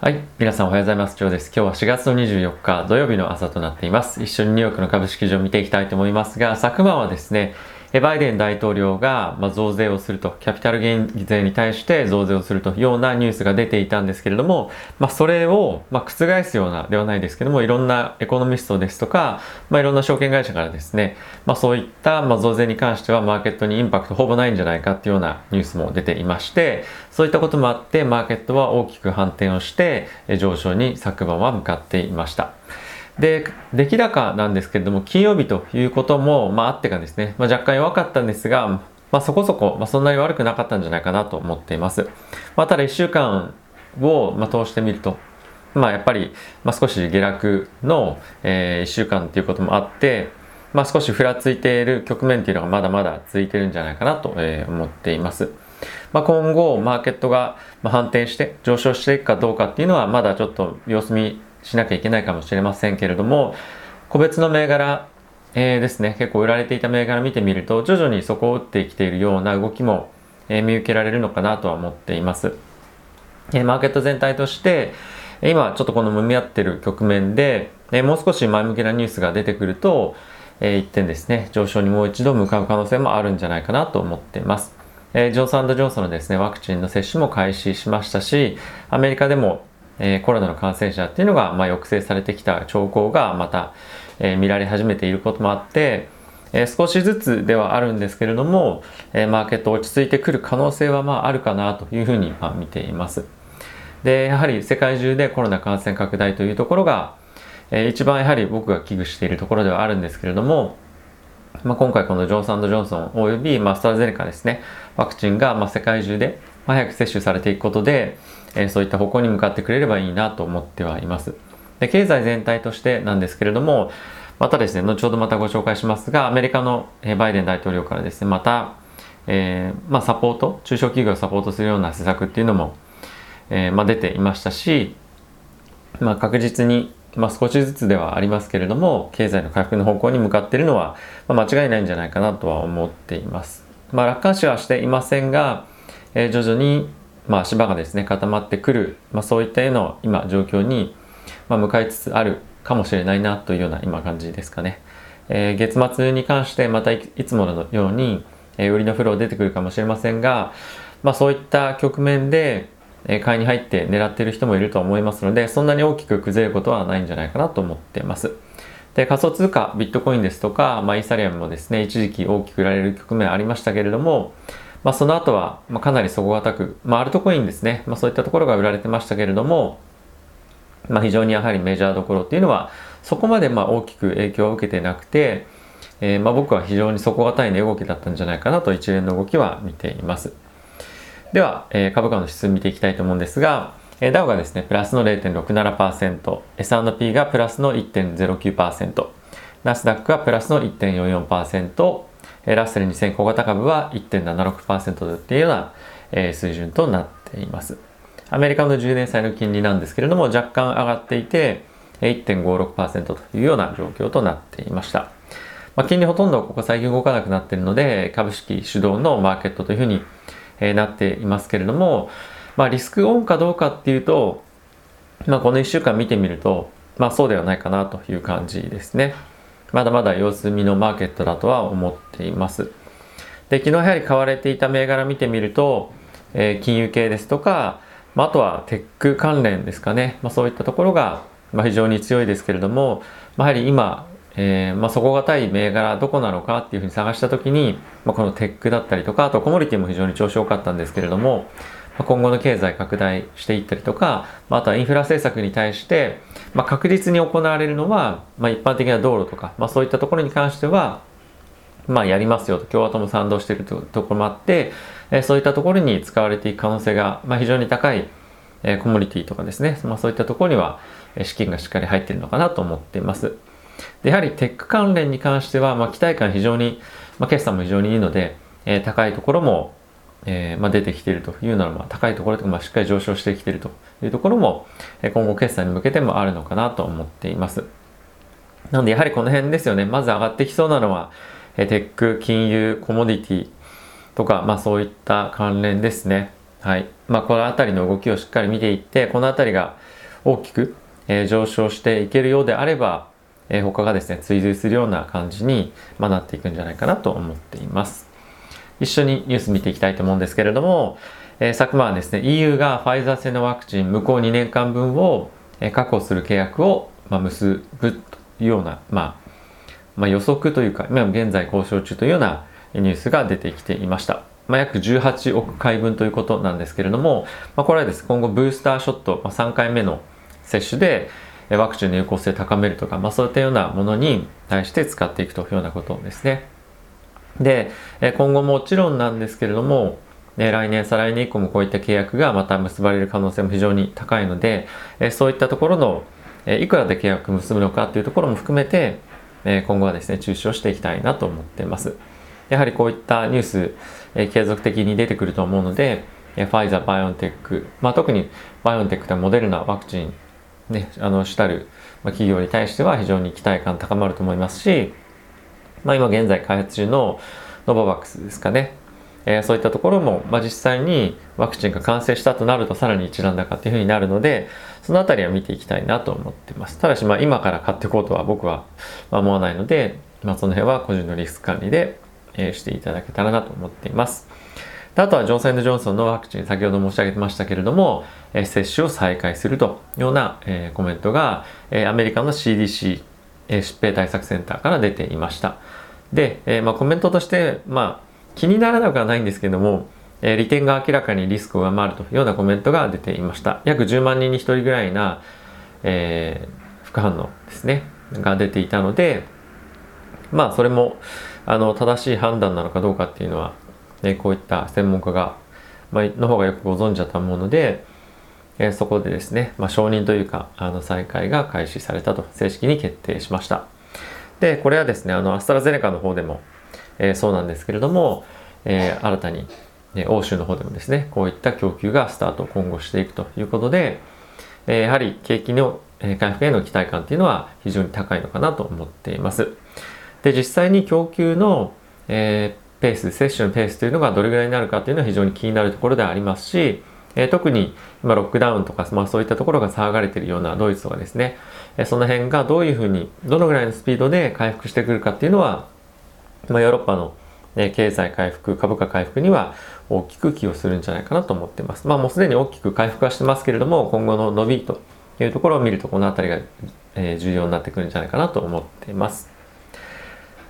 はい。皆さんおはようございます。ジョーです。今日は4月の24日土曜日の朝となっています。一緒にニューヨークの株式市場を見ていきたいと思いますが、昨晩はですね、バイデン大統領が増税をすると、キャピタルゲイン税に対して増税をするというようなニュースが出ていたんですけれども、まあ、それを、ま覆すようなではないですけども、いろんなエコノミストですとか、まあ、いろんな証券会社からですね、まあ、そういったま増税に関してはマーケットにインパクトほぼないんじゃないかっていうようなニュースも出ていまして、そういったこともあって、マーケットは大きく反転をして、上昇に昨晩は向かっていました。で、出来高なんですけれども、金曜日ということも、まあ、あってかですね、まあ、若干弱かったんですが、まあ、そこそこ、まあ、そんなに悪くなかったんじゃないかなと思っています。まあ、ただ1週間を、まあ、通してみると、まあ、やっぱり、まあ、少し下落の、えー、1週間ということもあって、まあ、少しふらついている局面というのがまだまだ続いてるんじゃないかなと、えー、思っています。まあ、今後、マーケットが反転して上昇していくかどうかっていうのはまだちょっと様子見しなきゃいけないかもしれませんけれども個別の銘柄、えー、ですね結構売られていた銘柄見てみると徐々にそこを打ってきているような動きも、えー、見受けられるのかなとは思っています、えー、マーケット全体として今ちょっとこの揉み合ってる局面で、えもう少し前向きなニュースが出てくると、え一点ですね上昇にもう一度向かう可能性もあるんじゃないかなと思っています。えジョンソンジョンソンのですね、ワクチンの接種も開始しましたし、アメリカでもえ、コロナの感染者っていうのが、ま、抑制されてきた兆候がまた、え、見られ始めていることもあって、え、少しずつではあるんですけれども、えマーケット落ち着いてくる可能性はまああるかなというふうにま見ています。でやはり世界中でコロナ感染拡大というところが、え一番やはり僕が危惧しているところではあるんですけれども、まあ、今回このジョンソンジョンソンおよび、まあ、スターゼネカですねワクチンが、ま、世界中で早く接種されていくことで、えそういった方向に向かってくれればいいなと思ってはいます。で経済全体としてなんですけれどもまたですね後ほどまたご紹介しますがアメリカのバイデン大統領からですねまた、えー、まあ、サポート中小企業をサポートするような施策っていうのも、えー、まあ、出ていましたし、まあ、確実に、ま少しずつではありますけれども経済の回復の方向に向かっているのは、ま間違いないんじゃないかなとは思っています。ま楽観視はしていませんが、え徐々にまあ、足場がですね固まってくる、まあ、そういったような今状況に、まあ、向かいつつあるかもしれないなというような今感じですかね、えー、月末に関してまたいつものように、えー、売りのフロー出てくるかもしれませんが、まあ、そういった局面で、え、買いに入って狙っている人もいると思いますのでそんなに大きく崩れることはないんじゃないかなと思ってます。で仮想通貨ビットコインですとか、まあ、イーサリアムもですね一時期大きく売られる局面ありましたけれどもまあ、その後は、まあ、かなり底堅く、まあ、アルトコインですね、まあ、そういったところが売られてましたけれども、まあ、非常にやはりメジャーどころっていうのはそこまでまあ大きく影響を受けてなくて、えー、まあ僕は非常に底堅い値動きだったんじゃないかなと一連の動きは見ています。では、えー、株価の指数見ていきたいと思うんですが、えー、ダウがですねプラスの0.67% S&P がプラスの1.09%ナスダックはプラスの1.44%ラッセル2000小型株は1.76%というような、え水準となっています。アメリカの10年債の金利なんですけれども若干上がっていて1.56%というような状況となっていました。まあ、金利ほとんどここ最近動かなくなっているので株式主導のマーケットというふうに、えなっていますけれども、まあ、リスクオンかどうかっていうと、まあ、この1週間見てみると、まあ、そうではないかなという感じですね。まだまだ様子見のマーケットだとは思っています。で、昨日やはり買われていた銘柄見てみると、えー、金融系ですとか、まあ、とはテック関連ですかね、まあ、そういったところが、まあ、非常に強いですけれども、まあ、やはり今、えーま、底堅い銘柄どこなのかっていうふうに探した時に、ま、このテックだったりとかあとコモディティも非常に調子良かったんですけれども、今後の経済拡大していったりとか、あとはインフラ政策に対して、まあ、確実に行われるのは、まあ、一般的な道路とか、まあ、そういったところに関しては、まあ、やりますよと共和党も賛同しているところもあって、えそういったところに使われていく可能性が、ま、非常に高い、えコモディティとかですね、まあ、そういったところには資金がしっかり入っているのかなと思っています。でやはりテック関連に関しては、まあ、期待感非常に、まあ、決算も非常にいいので、え、高いところもえー、まあ、出てきているというのは、まあ、高いところとか、まあ、しっかり上昇してきているというところも、え今後決算に向けてもあるのかなと思っています。なのでやはりこの辺ですよね。まず上がってきそうなのは、えテック、金融、コモディティとか、まあそういった関連ですね。はいまあ、この辺りの動きをしっかり見ていってこの辺りが大きく、えー、上昇していけるようであれば、えー、他がですね追随するような感じに、まあ、なっていくんじゃないかなと思っています一緒にニュース見ていきたいと思うんですけれども、えー、昨晩ですね EU がファイザー製のワクチン無効2年間分を、確保する契約を、まあ、結ぶというような、まあ、まあ、予測というか今現在交渉中というようなニュースが出てきていましたまあ、約18億回分ということなんですけれども、まあ、これはです今後ブースターショット、まあ、3回目の接種でワクチンの有効性を高めるとか、まあ、そういったようなものに対して使っていくというようなことですね。で、え今後もちろんなんですけれども、え来年、再来年以降もこういった契約がまた結ばれる可能性も非常に高いので、えそういったところのえいくらで契約結ぶのかというところも含めて、え今後はですね、注視をしていきたいなと思っています。やはりこういったニュース、え継続的に出てくると思うので、えファイザー、バイオンテック、まあ、特にバイオンテックとモデルナワクチン、ね、あの主たる、企業に対しては非常に期待感高まると思いますし、まあ、今現在開発中のノババックスですかね、えー、そういったところも、まあ、実際にワクチンが完成したとなるとさらに一段高っていうふうになるのでそのあたりは見ていきたいなと思ってますただしまあ今から買っていこうとは僕は思わないので、まあ、その辺は個人のリスク管理でえしていただけたらなと思っています。あとはジョンソンジョンソンのワクチン、先ほど申し上げましたけれども、え接種を再開するというような、えコメントが、えアメリカの CDC、え疾病対策センターから出ていました。で、えまあ、コメントとして、まあ、気にならなくはないんですけども、え利点が明らかにリスクを上回るというようなコメントが出ていました。約10万人に1人ぐらいな、えー、副反応ですね、が出ていたので、まあ、それも、あの正しい判断なのかどうかっていうのは、ね、こういった専門家が、まあの方がよくご存知だと思うので、えー、そこでですね、まあ、承認というかあの再開が開始されたと正式に決定しましたでこれはですねあのアストラゼネカの方でも、えー、そうなんですけれども、えー、新たに、ね、欧州の方でもですねこういった供給がスタート今後していくということで、えやはり景気の回復への期待感っていうのは非常に高いのかなと思っています。で実際に供給の、え、ペース接種のペースというのがどれぐらいになるかというのは非常に気になるところではありますし、え、特に今ロックダウンとか、まあ、そういったところが騒がれているようなドイツとかですね、え、その辺がどういうふうにどのぐらいのスピードで回復してくるかっていうのは、まあ、ヨーロッパの、経済回復株価回復には大きく寄与するんじゃないかなと思ってます。まあもうすでに大きく回復はしてますけれども今後の伸びというところを見るとこの辺りが、え、重要になってくるんじゃないかなと思っています。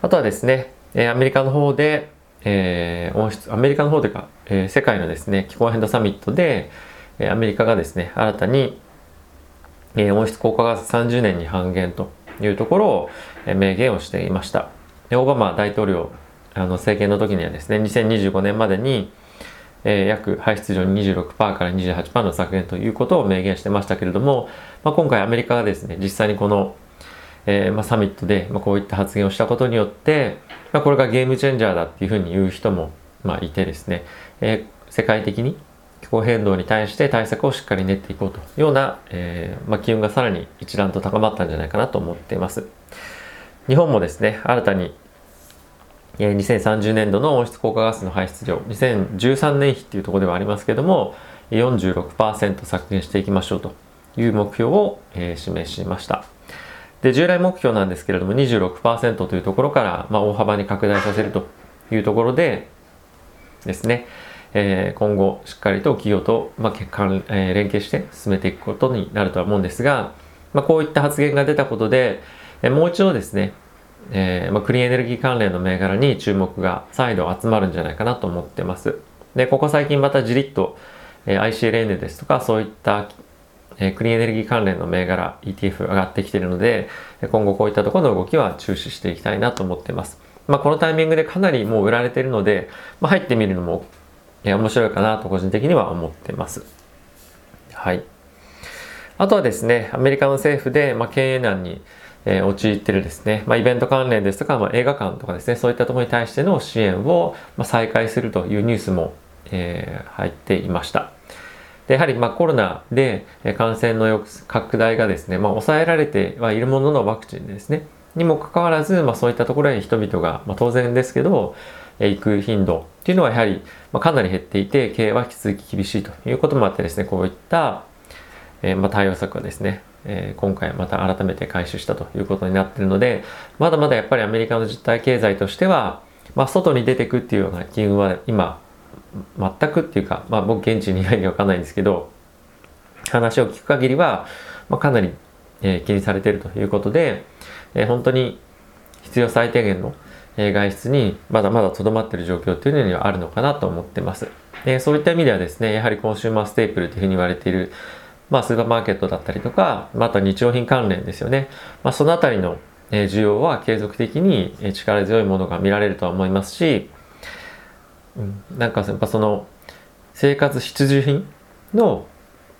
あとはですね、えアメリカの方で、えー、温室、アメリカの方というか、えー、世界のですね、気候変動サミットでえ、アメリカがですね、新たに、えー、温室効果ガス30年に半減というところを、えー、明言をしていました。でオバマ大統領あの政権の時にはですね、2025年までに、えー、約排出量26%から28%の削減ということを明言してましたけれども、まあ、今回アメリカがですね、実際にこのえー、まあ、サミットで、まあ、こういった発言をしたことによって、まあ、これがゲームチェンジャーだっていうふうに言う人も、まあ、いてですね、えー、世界的に気候変動に対して対策をしっかり練っていこうというような、えー、まあ、機運がさらに一段と高まったんじゃないかなと思っています。日本もですね、新たに2030年度の温室効果ガスの排出量、2013年比っていうところではありますけども、46%削減していきましょうという目標を、え示しました。で、従来目標なんですけれども26%というところから、まあ、大幅に拡大させるというところでですね、えー、今後しっかりと企業と、まあえー、連携して進めていくことになるとは思うんですが、まあ、こういった発言が出たことで、えー、もう一度ですね、えーまあ、クリーンエネルギー関連の銘柄に注目が再度集まるんじゃないかなと思ってます。で、ここ最近またじりっと、えー、ICLN ですとかそういったえクリーンエネルギー関連の銘柄 ETF 上がってきているので、今後こういったところの動きは注視していきたいなと思っています。まあ、このタイミングでかなりもう売られているので、まあ、入ってみるのも、え面白いかなと個人的には思っています。はい。あとはですね、アメリカの政府で、まあ、経営難に、えー、陥っているですね、まあ、イベント関連ですとか、まあ、映画館とかですね、そういったところに対しての支援を、まあ、再開するというニュースも、えー、入っていました。でやはりまコロナで感染の拡大がですね、まあ、抑えられてはいるもののワクチンですね。にもかかわらず、まあ、そういったところに人々が、まあ、当然ですけど、行く頻度っていうのはやはりまかなり減っていて経営は引き続き厳しいということもあってですねこういった、え、まあ、対応策はですね、え、今回また改めて開始したということになっているのでまだまだやっぱりアメリカの実体経済としては、まあ、外に出ていくっていうような機運は今全くっていうか、まあ、僕現地にいないんで分かんないんですけど話を聞く限りは、まあ、かなり、えー、気にされているということで、えー、本当に必要最低限の外出にまだまだとどまっている状況というのにはあるのかなと思ってます。でそういった意味ではですね、やはりコンシューマーステープルというふうに言われている、まあ、スーパーマーケットだったりとか、また日用品関連ですよね。まあ、そのあたりの需要は継続的に力強いものが見られるとは思いますし、うん、なんかやっぱその生活必需品の、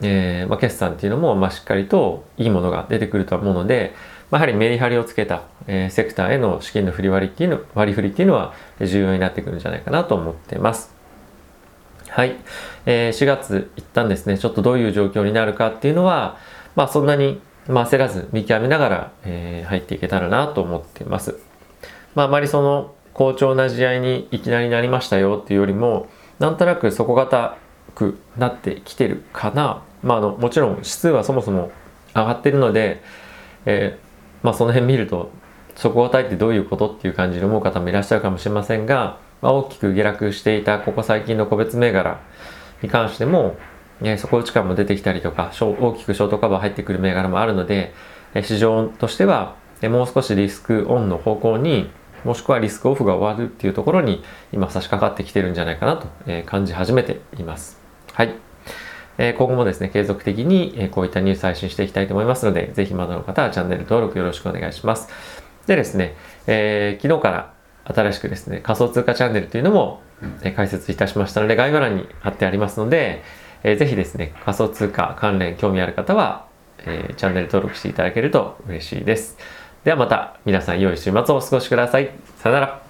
えーまあ、決算っていうのも、まあ、しっかりといいものが出てくると思うので、まあ、やはりメリハリをつけた、えー、セクターへの資金の振り割りっていうの割り振りっていうのは重要になってくるんじゃないかなと思ってます。はい、えー、4月一旦ですねちょっとどういう状況になるかっていうのは、まあ、そんなに、まあ、焦らず見極めながら、えー、入っていけたらなと思っています。まあ、あまりその好調な試合にいきなりなりましたよっていうよりもなんとなく底堅くなってきてるかな、まあ、あのもちろん指数はそもそも上がってるので、えまあその辺見ると底堅いってどういうことっていう感じで思う方もいらっしゃるかもしれませんが、まあ、大きく下落していたここ最近の個別銘柄に関しても、ね、底打ち感も出てきたりとか大きくショートカバー入ってくる銘柄もあるのでえ市場としてはもう少しリスクオンの方向にもしくはリスクオフが終わるっていうところに今差し掛かってきてるんじゃないかなと感じ始めています。はい。え今後もですね、継続的に、えこういったニュース配信していきたいと思いますので、ぜひまだの方はチャンネル登録よろしくお願いします。でですね、えー、昨日から新しくですね、仮想通貨チャンネルというのも、え開設いたしましたので、概要欄に貼ってありますので、えー、ぜひですね、仮想通貨関連興味ある方は、えー、チャンネル登録していただけると嬉しいです。ではまた皆さん良い週末をお過ごしください。さよなら。